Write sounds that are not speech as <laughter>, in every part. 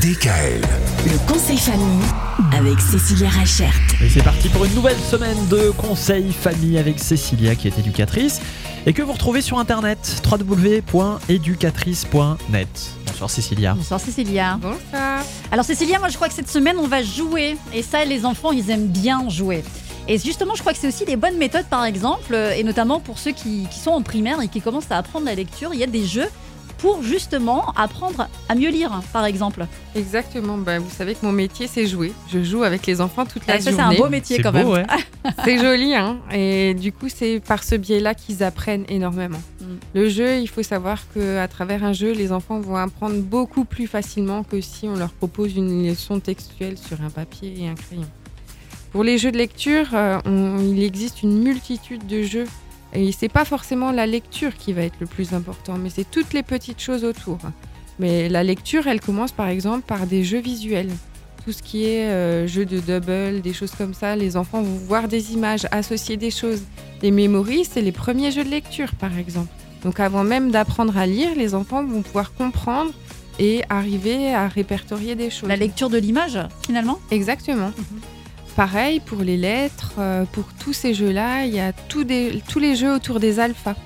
DKL. Le conseil famille avec Cécilia Rachert. Et c'est parti pour une nouvelle semaine de conseils famille avec Cécilia qui est éducatrice et que vous retrouvez sur internet www.éducatrice.net. Bonsoir Cécilia. Bonsoir Cécilia. Bonsoir. Alors Cécilia, moi je crois que cette semaine on va jouer et ça les enfants ils aiment bien jouer. Et justement je crois que c'est aussi des bonnes méthodes par exemple euh, et notamment pour ceux qui, qui sont en primaire et qui commencent à apprendre la lecture, il y a des jeux pour justement apprendre à mieux lire par exemple. Exactement. Bah, vous savez que mon métier, c'est jouer. Je joue avec les enfants toute la Ah, ça c'est journée. un beau métier C'est quand beau, même. ouais. <laughs> C'est joli, hein. Et du coup, c'est par ce biais-là qu'ils apprennent énormément. Mm. Le jeu, il faut savoir que à travers un jeu, les enfants vont apprendre beaucoup plus facilement que si on leur propose une leçon textuelle sur un papier et un crayon. Pour les jeux de lecture, euh, on- il existe une multitude de jeux. Et c'est pas forcément la lecture qui va être le plus important, mais c'est toutes les petites choses autour. Mais la lecture, elle commence par exemple par des jeux visuels. Tout ce qui est euh, jeu de double, des choses comme ça, les enfants vont voir des images, associer des choses. Les mémories, c'est les premiers jeux de lecture, par exemple. Donc avant même d'apprendre à lire, les enfants vont pouvoir comprendre et arriver à répertorier des choses. La lecture de l'image finalement? Exactement. Pareil pour les lettres, euh, pour tous ces jeux-là, il y a tous les jeux autour des alphas.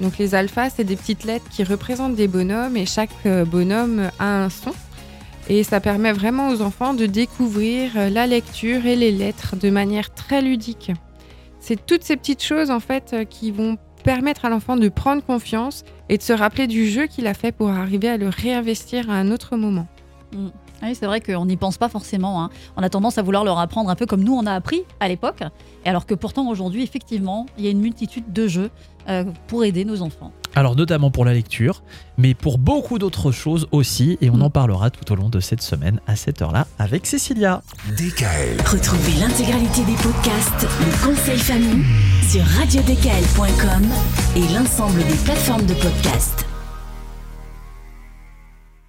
Donc les alphas, c'est des petites lettres qui représentent des bonhommes et chaque euh, bonhomme a un son. Et ça permet vraiment aux enfants de découvrir euh, la lecture et les lettres de manière très ludique. C'est toutes ces petites choses en fait qui vont permettre à l'enfant de prendre confiance et de se rappeler du jeu qu'il a fait pour arriver à le réinvestir à un autre moment. Ah Oui, c'est vrai qu'on n'y pense pas forcément. hein. On a tendance à vouloir leur apprendre un peu comme nous on a appris à l'époque. Et alors que pourtant aujourd'hui, effectivement, il y a une multitude de jeux euh, pour aider nos enfants. Alors notamment pour la lecture, mais pour beaucoup d'autres choses aussi et on en parlera tout au long de cette semaine à cette heure-là avec Cécilia. DKL. Retrouvez l'intégralité des podcasts Le conseil famille sur radiodkl.com et l'ensemble des plateformes de podcasts.